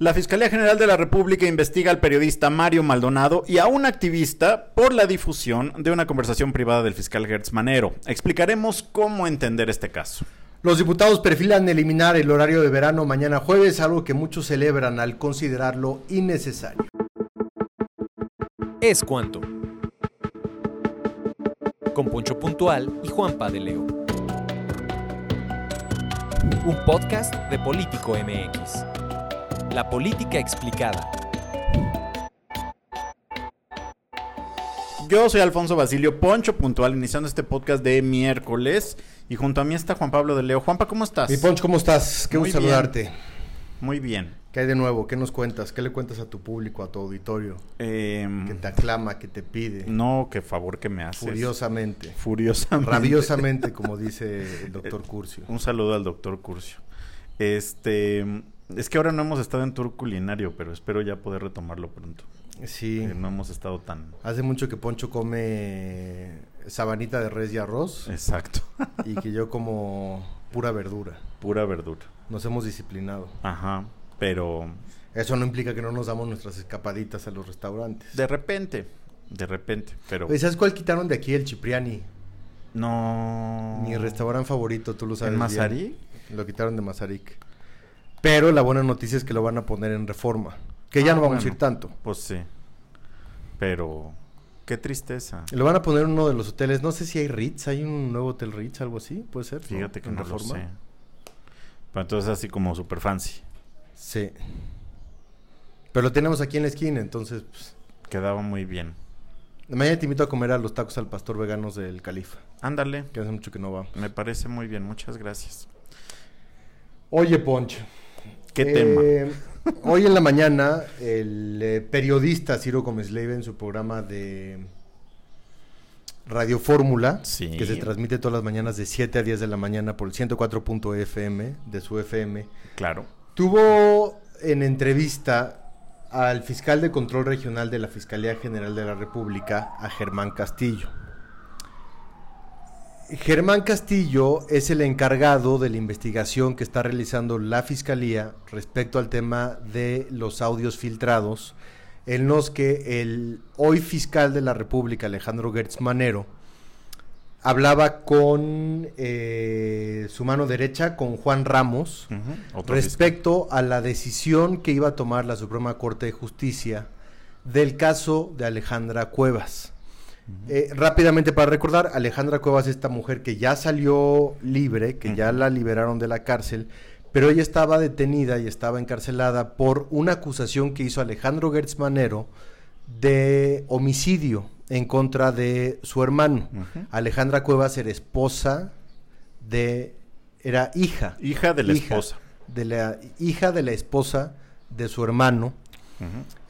La Fiscalía General de la República investiga al periodista Mario Maldonado y a un activista por la difusión de una conversación privada del fiscal Gertz Manero. Explicaremos cómo entender este caso. Los diputados perfilan eliminar el horario de verano mañana jueves, algo que muchos celebran al considerarlo innecesario. Es cuanto. Con Poncho Puntual y Juanpa de Leo. Un podcast de Político MX. La política explicada. Yo soy Alfonso Basilio Poncho Puntual, iniciando este podcast de miércoles. Y junto a mí está Juan Pablo de Leo. Juanpa, ¿cómo estás? Mi Poncho, ¿cómo estás? Qué Muy gusto bien. saludarte. Muy bien. ¿Qué hay de nuevo? ¿Qué nos cuentas? ¿Qué le cuentas a tu público, a tu auditorio? Em, Que te aclama, que te pide. no, qué favor que me haces. Furiosamente. Furiosamente. Rabiosamente, como dice el doctor Curcio. Un saludo al doctor Curcio. Este, es que ahora no hemos estado en tour culinario, pero espero ya poder retomarlo pronto. Sí. Eh, no hemos estado tan... Hace mucho que Poncho come sabanita de res y arroz Exacto. y que yo como pura verdura. Pura verdura. Nos hemos disciplinado. Ajá. Pero Eso no implica que no nos damos nuestras escapaditas a los restaurantes. de repente, de repente, pero ¿Sabes cuál quitaron de aquí? El Cipriani. no... Mi restaurante favorito, tú lo sabes. ¿En bien. Mazarik? Lo quitaron de Mazarik. Pero la buena noticia es que lo van a poner en reforma. Que ya Ah, no vamos a ir tanto. Pues sí. Pero qué tristeza. Lo van a poner en uno de los hoteles. No sé si hay Ritz. ¿Hay un nuevo hotel Ritz? Algo así. ¿Puede ser? Fíjate que En no lo Reforma. sé. Pero entonces así como super fancy. Sí. Pero lo tenemos aquí en la esquina. Entonces, pues, Quedaba muy bien. mañana te invito a comer a los tacos al pastor veganos del Califa. Ándale. Que hace mucho que no va. Me parece muy bien. Muchas gracias. Oye, Poncho. ¿Qué Eh, tema? Hoy en la mañana, el eh, periodista Ciro Gómez Leiva en su programa de Radio Fórmula, Sí. que se transmite todas las mañanas de 7 a 10 de la mañana por el 104.fm de su FM, Claro. tuvo en entrevista al fiscal de control regional de la Fiscalía General de la República, a Germán Castillo. Germán Castillo es el encargado de la investigación que está realizando la Fiscalía respecto al tema de los audios filtrados, en los que el hoy fiscal de la República, Alejandro Gertz Manero, hablaba con eh, su mano derecha, con Juan Ramos, respecto a la decisión que iba a tomar la Suprema Corte de Justicia del caso de Alejandra Cuevas. Eh, rápidamente para recordar, Alejandra Cuevas es esta mujer que ya salió libre, que ya la liberaron de la cárcel, pero ella estaba detenida y estaba encarcelada por una acusación que hizo Alejandro Gertz Manero de homicidio en contra de su hermano. Alejandra Cuevas era esposa de... era hija Hija de la hija esposa. De la hija de la esposa de su hermano.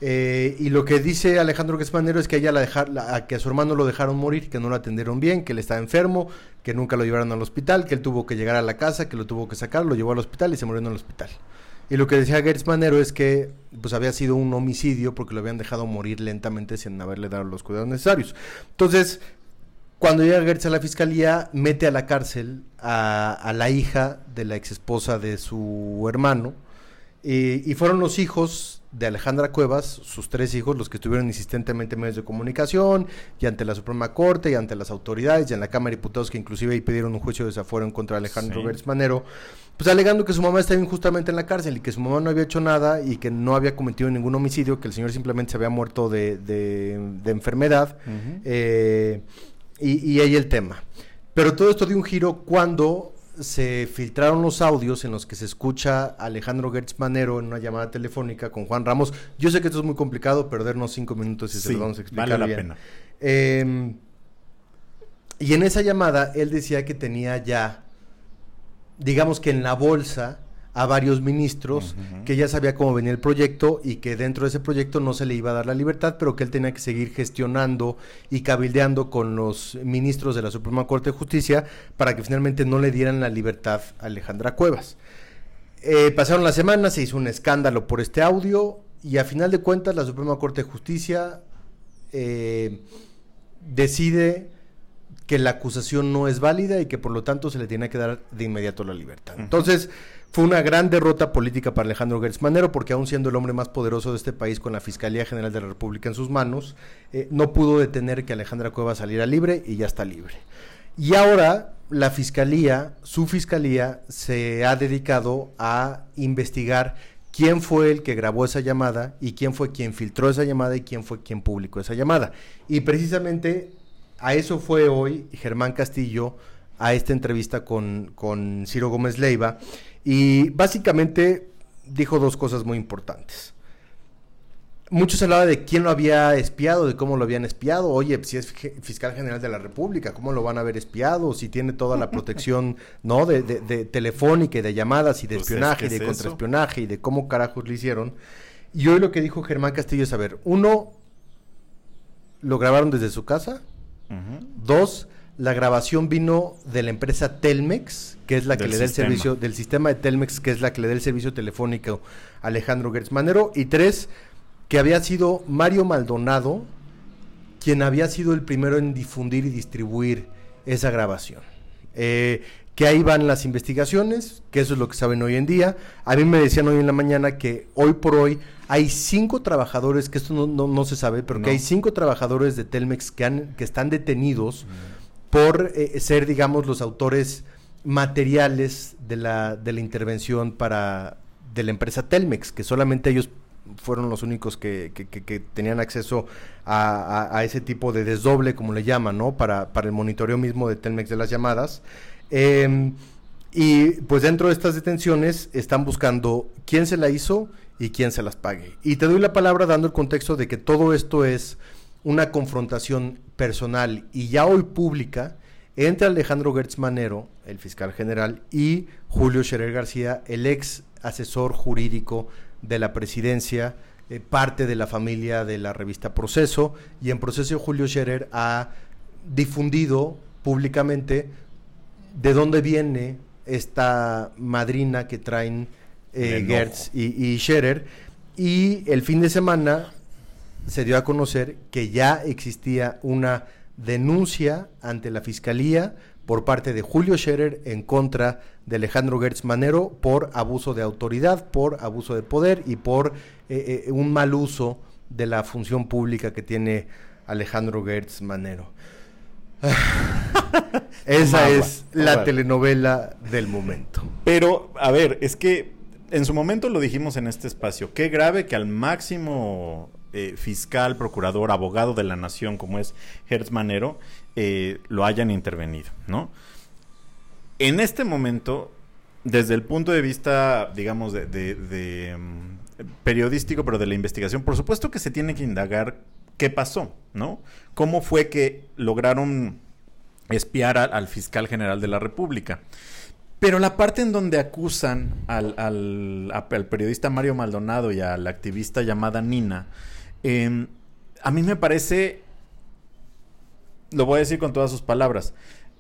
Eh, y lo que dice Alejandro Gespanero es que ella la dejar, que a su hermano lo dejaron morir, que no lo atendieron bien, que él estaba enfermo, que nunca lo llevaron al hospital, que él tuvo que llegar a la casa, que lo tuvo que sacar, lo llevó al hospital y se murió en el hospital. Y lo que decía Gertz Manero es que pues había sido un homicidio porque lo habían dejado morir lentamente sin haberle dado los cuidados necesarios. Entonces, cuando llega Gertz a la fiscalía, mete a la cárcel a, a la hija de la ex esposa de su hermano. Y, y fueron los hijos de Alejandra Cuevas, sus tres hijos, los que estuvieron insistentemente en medios de comunicación y ante la Suprema Corte y ante las autoridades y en la Cámara de Diputados que inclusive ahí pidieron un juicio de desafuero en contra de Alejandro Sí. Gertz Manero, pues alegando que su mamá estaba injustamente en la cárcel y que su mamá no había hecho nada y que no había cometido ningún homicidio, que el señor simplemente se había muerto de, de- de enfermedad eh, y, y ahí el tema. Pero todo esto dio un giro cuando se filtraron los audios en los que se escucha a Alejandro Gertz Manero en una llamada telefónica con Juan Ramos. Yo sé que esto es muy complicado, perdernos cinco minutos y se lo vamos a explicar vale la bien. pena. Eh, y en esa llamada él decía que tenía ya, digamos que en la bolsa, a varios ministros que ya sabía cómo venía el proyecto y que dentro de ese proyecto no se le iba a dar la libertad, pero que él tenía que seguir gestionando y cabildeando con los ministros de la Suprema Corte de Justicia para que finalmente no le dieran la libertad a Alejandra Cuevas. Eh, pasaron las semanas, se hizo un escándalo por este audio y a final de cuentas la Suprema Corte de Justicia eh, decide que la acusación no es válida y que por lo tanto se le tiene que dar de inmediato la libertad. Entonces, fue una gran derrota política para Alejandro Gertz Manero, porque aún siendo el hombre más poderoso de este país con la Fiscalía General de la República en sus manos, eh, no pudo detener que Alejandra Cueva saliera libre y ya está libre. Y ahora la Fiscalía, su Fiscalía, se ha dedicado a investigar quién fue el que grabó esa llamada y quién fue quien filtró esa llamada y quién fue quien publicó esa llamada. Y precisamente a eso fue hoy Germán Castillo a esta entrevista con, con Ciro Gómez Leiva y básicamente dijo dos cosas muy importantes. Muchos hablaban de quién lo había espiado, de cómo lo habían espiado. Oye, si es fiscal general de la República, ¿cómo lo van a haber espiado? Si tiene toda la protección, ¿no? De, de, telefónica y de llamadas y de pues espionaje y de contraespionaje y de cómo carajos lo hicieron. Y hoy lo que dijo Germán Castillo es, a ver, uno, lo grabaron desde su casa. Dos, la grabación vino de la empresa Telmex, que es la que le da el servicio, del sistema de Telmex, que es la que le da el servicio telefónico a Alejandro Gertz Manero. Y tres, que había sido Mario Maldonado quien había sido el primero en difundir y distribuir esa grabación. Eh, que ahí van las investigaciones, que eso es lo que saben hoy en día. A mí me decían hoy en la mañana que hoy por hoy hay cinco trabajadores, que esto no, se sabe, pero que hay cinco trabajadores de Telmex que, han, que están detenidos por eh, ser, digamos, los autores materiales de la, de la intervención para de la empresa Telmex, que solamente ellos fueron los únicos que, que, tenían acceso a, ese tipo de desdoble, como le llaman, ¿no? Para, para el monitoreo mismo de Telmex de las llamadas. Em, y pues dentro de estas detenciones están buscando quién se la hizo y quién se las pague. Y te doy la palabra dando el contexto de que todo esto es una confrontación personal y ya hoy pública entre Alejandro Gertz Manero, el fiscal general, y Julio Scherer García, el ex asesor jurídico de la presidencia, eh, parte de la familia de la revista Proceso, y en Proceso Julio Scherer ha difundido públicamente de dónde viene esta madrina que traen eh, Gertz y, y Scherer, y el fin de semana se dio a conocer que ya existía una denuncia ante la Fiscalía por parte de Julio Scherer en contra de Alejandro Gertz Manero por abuso de autoridad, por abuso de poder y por eh, eh, un mal uso de la función pública que tiene Alejandro Gertz Manero. Esa es la telenovela del momento. Pero, a ver, es que en su momento lo dijimos en este espacio. Qué grave que al máximo eh, fiscal, procurador, abogado de la nación como es Hertz Manero, eh, lo hayan intervenido, ¿no? En este momento, desde el punto de vista, digamos, de, mm, periodístico, pero de la investigación, por supuesto que se tiene que indagar qué pasó, ¿no? ¿Cómo fue que lograron espiar al fiscal general de la República? Pero la parte en donde acusan al, al, periodista Mario Maldonado y a la activista llamada Nina, Em, a mí me parece, lo voy a decir con todas sus palabras,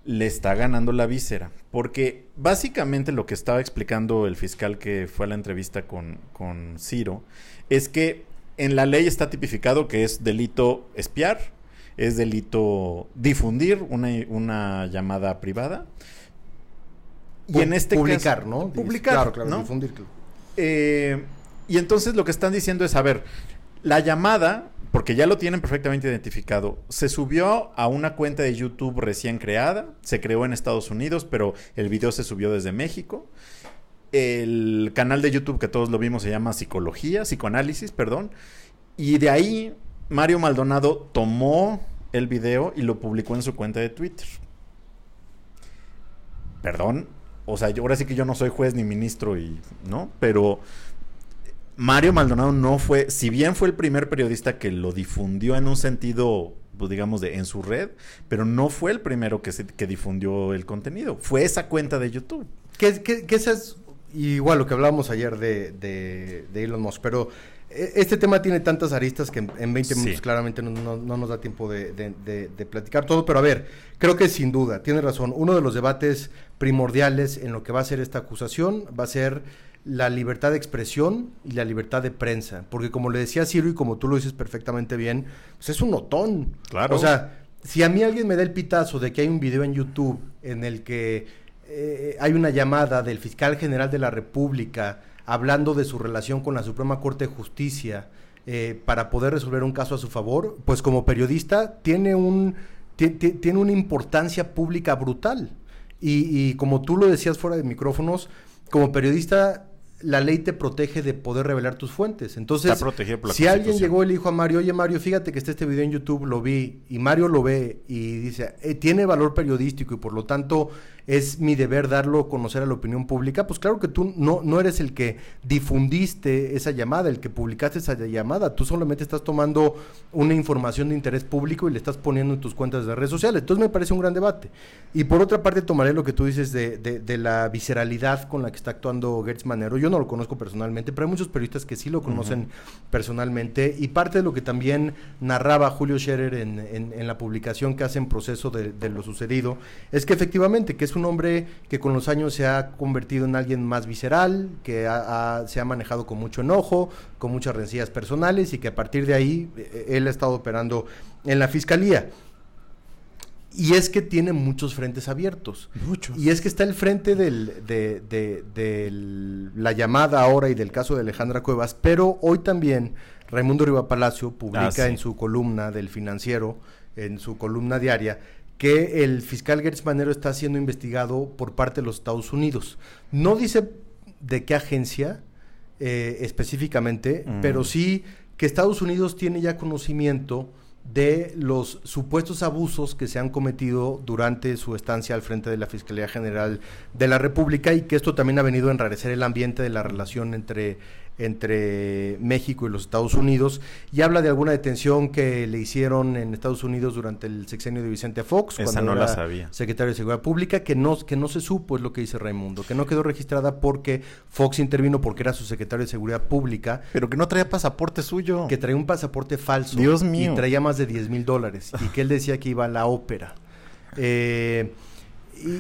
le está ganando la víscera. Porque básicamente lo que estaba explicando el fiscal que fue a la entrevista con, con Ciro es que en la ley está tipificado que es delito espiar, es delito difundir una, una llamada privada. Y en este publicar, ¿no? Publicar. Claro, claro, difundir. Eh, y entonces lo que están diciendo es, a ver, la llamada, porque ya lo tienen perfectamente identificado, se subió a una cuenta de YouTube recién creada, se creó en Estados Unidos, pero el video se subió desde México. El canal de YouTube que todos lo vimos se llama Psicología, Psicoanálisis, perdón. Y de ahí Mario Maldonado tomó el video y lo publicó en su cuenta de Twitter. Perdón, o sea, ahora sí que yo no soy juez ni ministro y, ¿no? Pero Mario Maldonado no fue, si bien fue el primer periodista que lo difundió en un sentido, pues digamos, de en su red, pero no fue el primero que, se, que difundió el contenido. Fue esa cuenta de YouTube. Que, esa es igual lo que hablábamos ayer de, de, de Elon Musk, pero este tema tiene tantas aristas que en, en 20 Sí. minutos claramente no, no- no nos da tiempo de, de- de- de platicar todo, pero a ver, creo que sin duda, tiene razón, uno de los debates primordiales en lo que va a ser esta acusación va a ser la libertad de expresión y la libertad de prensa, porque como le decía Ciro y como tú lo dices perfectamente bien, pues es un notón. Claro. O sea, si a mí alguien me da el pitazo de que hay un video en YouTube en el que eh, hay una llamada del fiscal general de la República hablando de su relación con la Suprema Corte de Justicia eh, para poder resolver un caso a su favor, pues como periodista tiene un ti- ti- tiene una importancia pública brutal. Y, y como tú lo decías fuera de micrófonos, como periodista la ley te protege de poder revelar tus fuentes. Entonces, si alguien llegó y le dijo a Mario, oye Mario, fíjate que está este video en YouTube, lo vi, y Mario lo ve y dice, "Eh, tiene valor periodístico y por lo tanto es mi deber darlo a conocer a la opinión pública, pues claro que tú no, no eres el que difundiste esa llamada, el que publicaste esa llamada, tú solamente estás tomando una información de interés público y le estás poniendo en tus cuentas de redes sociales. Entonces me parece un gran debate. Y por otra parte tomaré lo que tú dices de, de- de la visceralidad con la que está actuando Gertz Manero. Yo no lo conozco personalmente, pero hay muchos periodistas que sí lo conocen personalmente. Y parte de lo que también narraba Julio Scherer en, en- en la publicación que hace en proceso de, de lo sucedido, es que efectivamente que es un hombre que con los años se ha convertido en alguien más visceral, que ha- ha- se ha manejado con mucho enojo, con muchas rencillas personales y que a partir de ahí eh, él ha estado operando en la fiscalía. Y es que tiene muchos frentes abiertos. Muchos. Y es que está el frente del, de, la llamada ahora y del caso de Alejandra Cuevas, pero hoy también Raimundo Riva Palacio publica Ah, sí. en su columna del financiero, en su columna diaria, que el fiscal Gertz Manero está siendo investigado por parte de los Estados Unidos. No dice de qué agencia eh, específicamente, Mm. pero sí que Estados Unidos tiene ya conocimiento de los supuestos abusos que se han cometido durante su estancia al frente de la Fiscalía General de la República y que esto también ha venido a enrarecer el ambiente de la relación entre, entre México y los Estados Unidos y habla de alguna detención que le hicieron en Estados Unidos durante el sexenio de Vicente Fox Esa cuando no la era sabía. secretario de Seguridad Pública que no, que no se supo, es lo que dice Raimundo, que no quedó registrada porque Fox intervino porque era su secretario de Seguridad Pública Pero que no traía pasaporte suyo. que traía un pasaporte falso Dios mío. y traía más de 10 mil dólares y que él decía que iba a la ópera. Eh,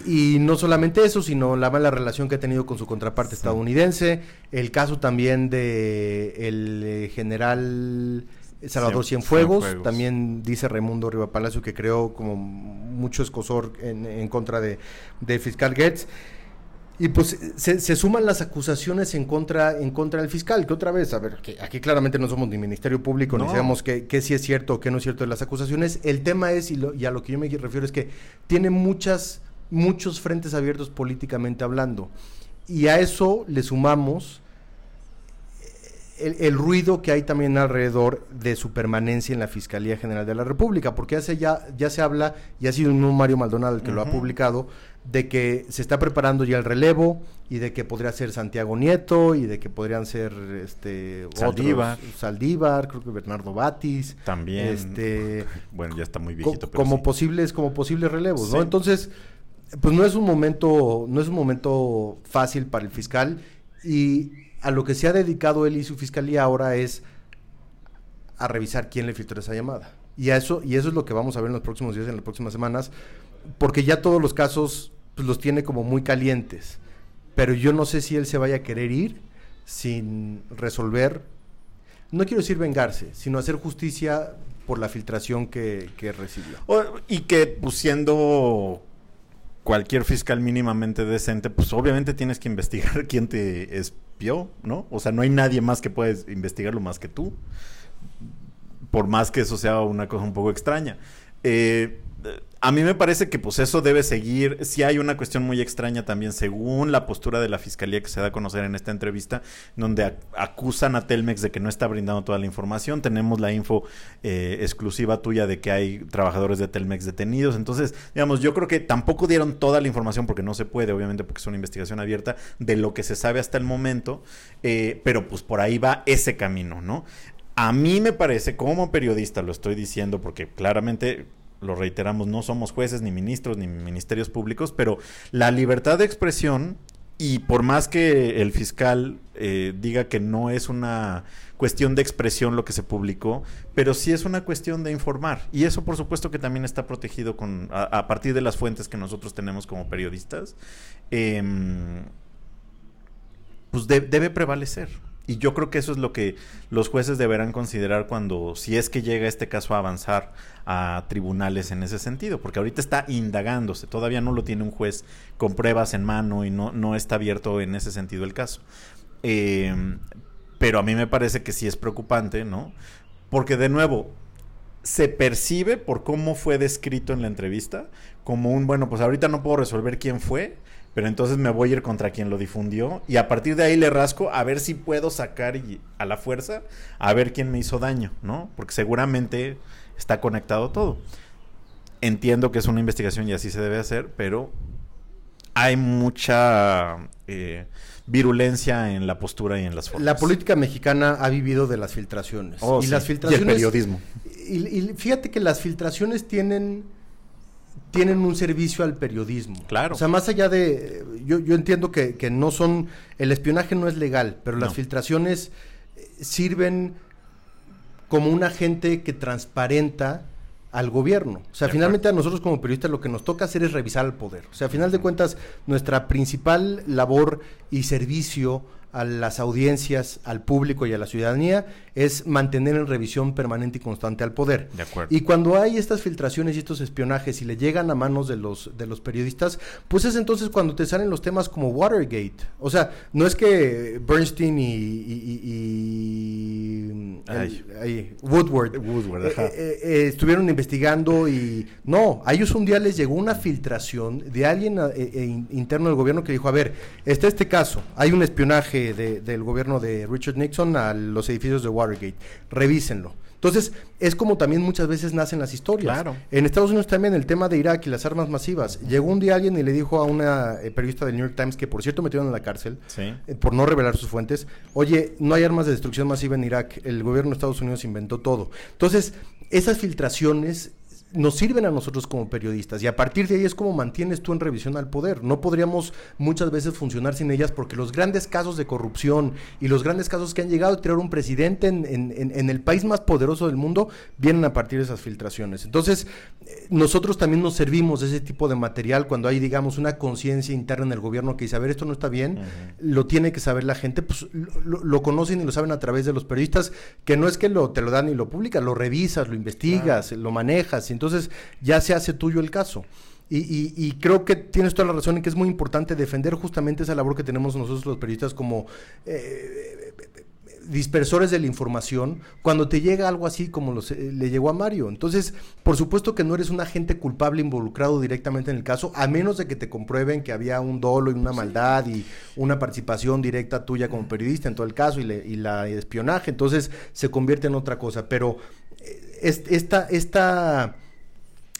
y, y no solamente eso, sino la mala relación que ha tenido con su contraparte estadounidense, el caso también de el eh, general Salvador Cien- Cienfuegos, Cienfuegos. también dice Raimundo Riva Palacio que creó como mucho escosor en, en contra de, de fiscal Getz. Y pues se, se suman las acusaciones en contra, en contra del fiscal, que otra vez, a ver, que aquí claramente no somos ni Ministerio Público, ni No. sabemos qué qué sí es cierto o qué no es cierto de las acusaciones. El tema es, y, lo- y a lo que yo me refiero, es que tiene muchas, muchos frentes abiertos políticamente hablando. Y a eso le sumamos el, el ruido que hay también alrededor de su permanencia en la Fiscalía General de la República, porque hace ya, ya se habla, y ha sido un Mario Maldonado el que lo ha publicado, de que se está preparando ya el relevo y de que podría ser Santiago Nieto y de que podrían ser este otros, Saldívar. Saldívar, creo que Bernardo Batis, También. este Bueno, ya está muy co- viejito, pero como sí. posibles como posibles relevos, Sí. ¿no? Entonces, pues no es un momento no es un momento fácil para el fiscal y a lo que se ha dedicado él y su fiscalía ahora es a revisar quién le filtró esa llamada. Y a eso y eso es lo que vamos a ver en los próximos días, en las próximas semanas, porque ya todos los casos pues, los tiene como muy calientes. Pero yo no sé si él se vaya a querer ir sin resolver no quiero decir vengarse, sino hacer justicia por la filtración que, recibió. Y que, pues, siendo cualquier fiscal mínimamente decente, pues obviamente tienes que investigar quién te espió, ¿no? O sea, no hay nadie más que puedes investigarlo más que tú. Por más que eso sea una cosa un poco extraña. Eh, a mí me parece que pues eso debe seguir. Si hay una cuestión muy extraña también, según la postura de la fiscalía que se da a conocer en esta entrevista, donde ac- acusan a Telmex de que no está brindando toda la información. Tenemos la info eh, exclusiva tuya de que hay trabajadores de Telmex detenidos. Entonces, digamos, yo creo que tampoco dieron toda la información porque no se puede, obviamente, porque es una investigación abierta de lo que se sabe hasta el momento. eh, pero pues por ahí va ese camino, ¿no? A mí me parece, como periodista, lo estoy diciendo porque claramente lo reiteramos, no somos jueces, ni ministros, ni ministerios públicos, pero la libertad de expresión Y por más que el fiscal eh, diga que no es una cuestión de expresión lo que se publicó, pero sí es una cuestión de informar. Y eso por supuesto que también está protegido con, a, partir de las fuentes que nosotros tenemos como periodistas. Em, pues de- debe prevalecer. Y yo creo que eso es lo que los jueces deberán considerar cuando, si es que llega este caso a avanzar a tribunales en ese sentido, porque ahorita está indagándose, todavía no lo tiene un juez con pruebas en mano y no, no está abierto en ese sentido el caso. Eh, pero a mí me parece que sí es preocupante, ¿no? Porque de nuevo, se percibe por cómo fue descrito en la entrevista como un, bueno, pues ahorita no puedo resolver quién fue, pero entonces me voy a ir contra quien lo difundió y a partir de ahí le rasco a ver si puedo sacar y- a la fuerza a ver quién me hizo daño, ¿no? Porque seguramente está conectado todo. Entiendo que es una investigación y así se debe hacer, pero hay mucha eh, virulencia en la postura y en las formas. La política mexicana ha vivido de las filtraciones. Oh, y sí. las Y el filtraciones. periodismo. Y, y fíjate que las filtraciones tienen, tienen un servicio al periodismo. Claro. O sea, más allá de. Yo, yo entiendo que, que no son. El espionaje no es legal, pero las filtraciones eh, sirven como un agente que transparenta al gobierno. O sea, De finalmente a nosotros como periodistas lo que nos toca hacer es revisar al poder. O sea, a final de cuentas, nuestra principal labor y servicio a las audiencias, al público y a la ciudadanía es mantener en revisión permanente y constante al poder. De acuerdo. Y cuando hay estas filtraciones y estos espionajes y le llegan a manos de los, de los periodistas, pues es entonces cuando te salen los temas como Watergate. O sea, no es que Bernstein y, y- y- y- Ay. el- ay, Woodward, Woodward, eh, eh, eh, estuvieron investigando y no, a ellos un día les llegó una filtración de alguien in- interno del gobierno que dijo, a ver, está este caso, hay un espionaje de- del gobierno de Richard Nixon a los edificios de Watergate, revísenlo. Entonces, es como también muchas veces nacen las historias. Claro. En Estados Unidos también el tema de Irak y las armas masivas. Llegó un día alguien y le dijo a una eh, periodista del New York Times, que por cierto metieron en la cárcel, Sí. eh, por no revelar sus fuentes, oye, no hay armas de destrucción masiva en Irak, el gobierno de Estados Unidos inventó todo. Entonces, esas filtraciones nos sirven a nosotros como periodistas y a partir de ahí es como mantienes tú en revisión al poder. No podríamos muchas veces funcionar sin ellas porque los grandes casos de corrupción y los grandes casos que han llegado a tirar un presidente en, en- en- en el país más poderoso del mundo vienen a partir de esas filtraciones. Entonces, eh, nosotros también nos servimos de ese tipo de material cuando hay, digamos, una conciencia interna en el gobierno que dice, a ver, esto no está bien, lo tiene que saber la gente, pues lo, conocen y lo saben a través de los periodistas, que no es que lo, te lo dan y lo publicas, lo revisas, lo investigas, lo manejas, y entonces ya se hace tuyo el caso. Y, y- y creo que tienes toda la razón en que es muy importante defender justamente esa labor que tenemos nosotros los periodistas como eh, dispersores de la información cuando te llega algo así como los, eh, le llegó a Mario. Entonces, por supuesto que no eres un agente culpable involucrado directamente en el caso, a menos de que te comprueben que había un dolo y una maldad y una participación directa tuya como periodista en todo el caso y, le- y la espionaje. Entonces, se convierte en otra cosa. Pero eh, es- esta, esta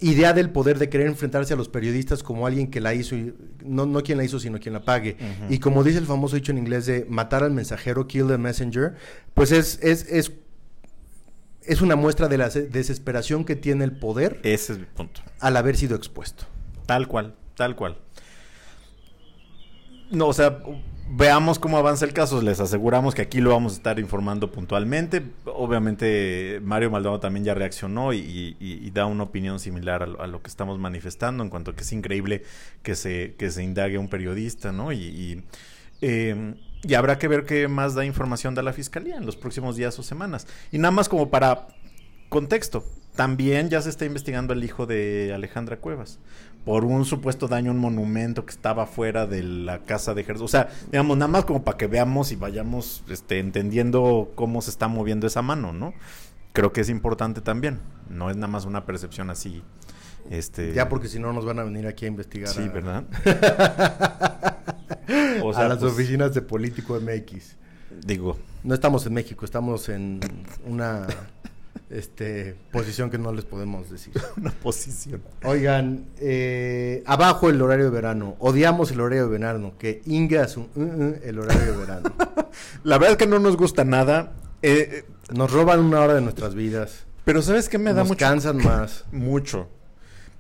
idea del poder de querer enfrentarse a los periodistas como alguien que la hizo, y no, no quien la hizo, sino quien la pague. Y como dice el famoso dicho en inglés de matar al mensajero, kill the messenger, pues es, es, es, es una muestra de la se- desesperación que tiene el poder Ese es mi punto. al haber sido expuesto. Tal cual, tal cual. No, o sea, veamos cómo avanza el caso. Les aseguramos que aquí lo vamos a estar informando puntualmente. Obviamente, Mario Maldonado también ya reaccionó y, y- y da una opinión similar a lo, a lo que estamos manifestando en cuanto a que es increíble que se, que se indague un periodista, ¿no? Y, y, y habrá que ver qué más da información de la fiscalía en los próximos días o semanas. Y nada más como para contexto. También ya se está investigando al hijo de Alejandra Cuevas por un supuesto daño a un monumento que estaba fuera de la casa de ejército. O sea, digamos, nada más como para que veamos y vayamos este, entendiendo cómo se está moviendo esa mano, ¿no? Creo que es importante también. No es nada más una percepción así. Este, Ya porque si no nos van a venir aquí a investigar Sí, a, ¿verdad? a las pues, oficinas de Político MX. Digo, No estamos en México, estamos en una este, posición que no les podemos decir. una posición. Oigan, eh, abajo el horario de verano. Odiamos el horario de verano. Que inga su, uh, uh, el horario de verano. La verdad es que no nos gusta nada. eh, Nos roban una hora de nuestras vidas. pero ¿sabes qué me da Nos mucho cansan más. Mucho.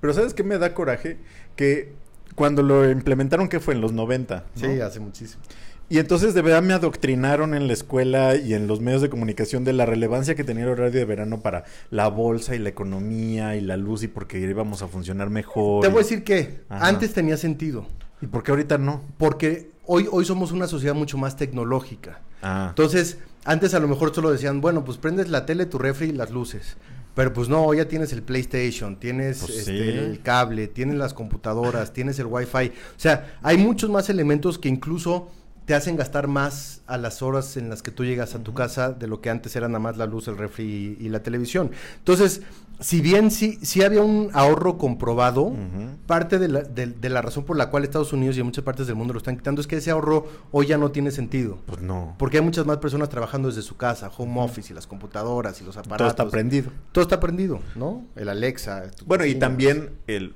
Pero ¿sabes qué me da coraje? Que cuando lo implementaron, que fue en los 90. ¿no? Sí, hace muchísimo. Y entonces de verdad me adoctrinaron en la escuela y en los medios de comunicación de la relevancia que tenía el horario de verano para la bolsa y la economía y la luz y porque íbamos a funcionar mejor. Te voy a decir que Ajá. antes tenía sentido. ¿Y por qué ahorita no? Porque hoy, hoy somos una sociedad mucho más tecnológica. Ah. Entonces, antes a lo mejor solo decían, bueno, pues prendes la tele, tu refri y las luces. Pero pues no, hoy ya tienes el PlayStation, tienes Pues este, sí. el cable, tienes las computadoras, tienes el Wi-Fi. O sea, hay muchos más elementos que incluso te hacen gastar más a las horas en las que tú llegas a tu casa de lo que antes era nada más la luz, el refri y, y la televisión. Entonces, si bien sí, sí había un ahorro comprobado, parte de la, de- de la razón por la cual Estados Unidos y en muchas partes del mundo lo están quitando es que ese ahorro hoy ya no tiene sentido. Pues no. Porque hay muchas más personas trabajando desde su casa, home office y las computadoras y los aparatos. Todo está prendido. Todo está prendido, ¿no? El Alexa. Bueno, y también el,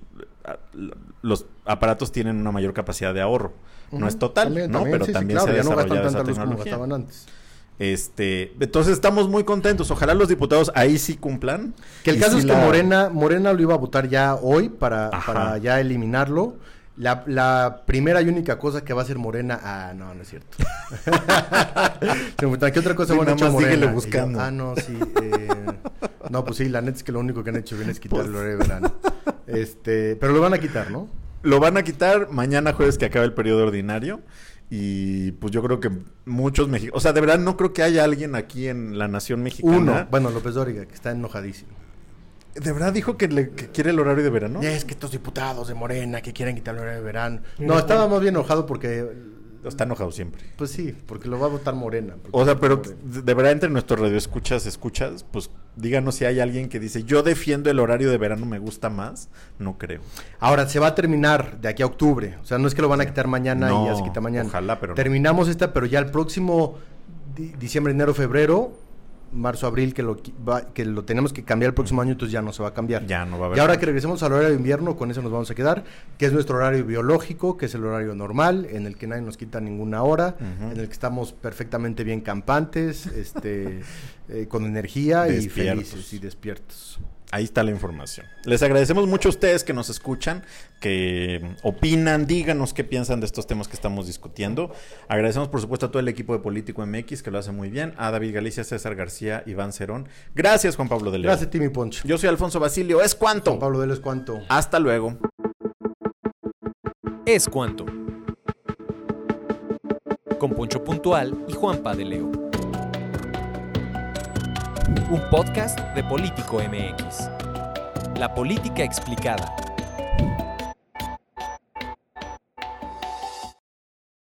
los aparatos tienen una mayor capacidad de ahorro. No es total, También, ¿no? también, Pero sí, sí, también claro, se ha ya no gastan tanta luz como gastaban antes. Este, entonces estamos muy contentos. Ojalá los diputados ahí sí cumplan. Que el Y caso es que Morena, Morena lo iba a votar ya hoy para, Ajá. para ya eliminarlo. La, la primera y única cosa que va a hacer Morena, ah, no, no es cierto. Se me preguntan, ¿Qué otra cosa Sí, van a Morena? Yo, buscando. ah, no, sí. eh, no, pues sí, la neta es que lo único que han hecho bien es quitar Pues- el de verano. Este, pero lo van a quitar, ¿no? Lo van a quitar mañana jueves que acabe el periodo ordinario. Y pues yo creo que muchos mexicanos... O sea, de verdad no creo que haya alguien aquí en la nación mexicana... Uno, bueno, López Dóriga, que está enojadísimo. ¿De verdad dijo que, le- que quiere el horario de verano? Es que estos diputados de Morena que quieren quitar el horario de verano. No, estaba más bien enojado porque, Está enojado siempre. pues sí, porque lo va a votar Morena. O sea, pero Morena. de verdad entre nuestros radioescuchas, escuchas, pues díganos si hay alguien que dice, yo defiendo el horario de verano, me gusta más. No creo. Ahora, se va a terminar de aquí a octubre. O sea, no es que lo van a quitar mañana No, y ya se quita mañana. ojalá, pero no. Terminamos esta, pero ya el próximo di- diciembre, enero, febrero, marzo, abril, que lo, va- que lo tenemos que cambiar el próximo año, entonces ya no se va a cambiar. Ya no va a haber Y ahora que regresemos al horario de invierno, con eso nos vamos a quedar, que es nuestro horario biológico, que es el horario normal, en el que nadie nos quita ninguna hora, en el que estamos perfectamente bien campantes, este, eh, con energía y felices y despiertos. Ahí está la información. Les agradecemos mucho a ustedes que nos escuchan, que opinan, díganos qué piensan de estos temas que estamos discutiendo. Agradecemos, por supuesto, a todo el equipo de Político MX que lo hace muy bien, a David Galicia, César García, Iván Cerón. Gracias, Juan Pablo de León. Gracias, Timmy Poncho. Yo soy Alfonso Basilio. ¿Es cuánto? Juan Pablo Deles, ¿cuánto? Hasta luego. Es cuanto. Con Poncho Puntual y Juanpa de Leo. Un podcast de Político MX. La política explicada.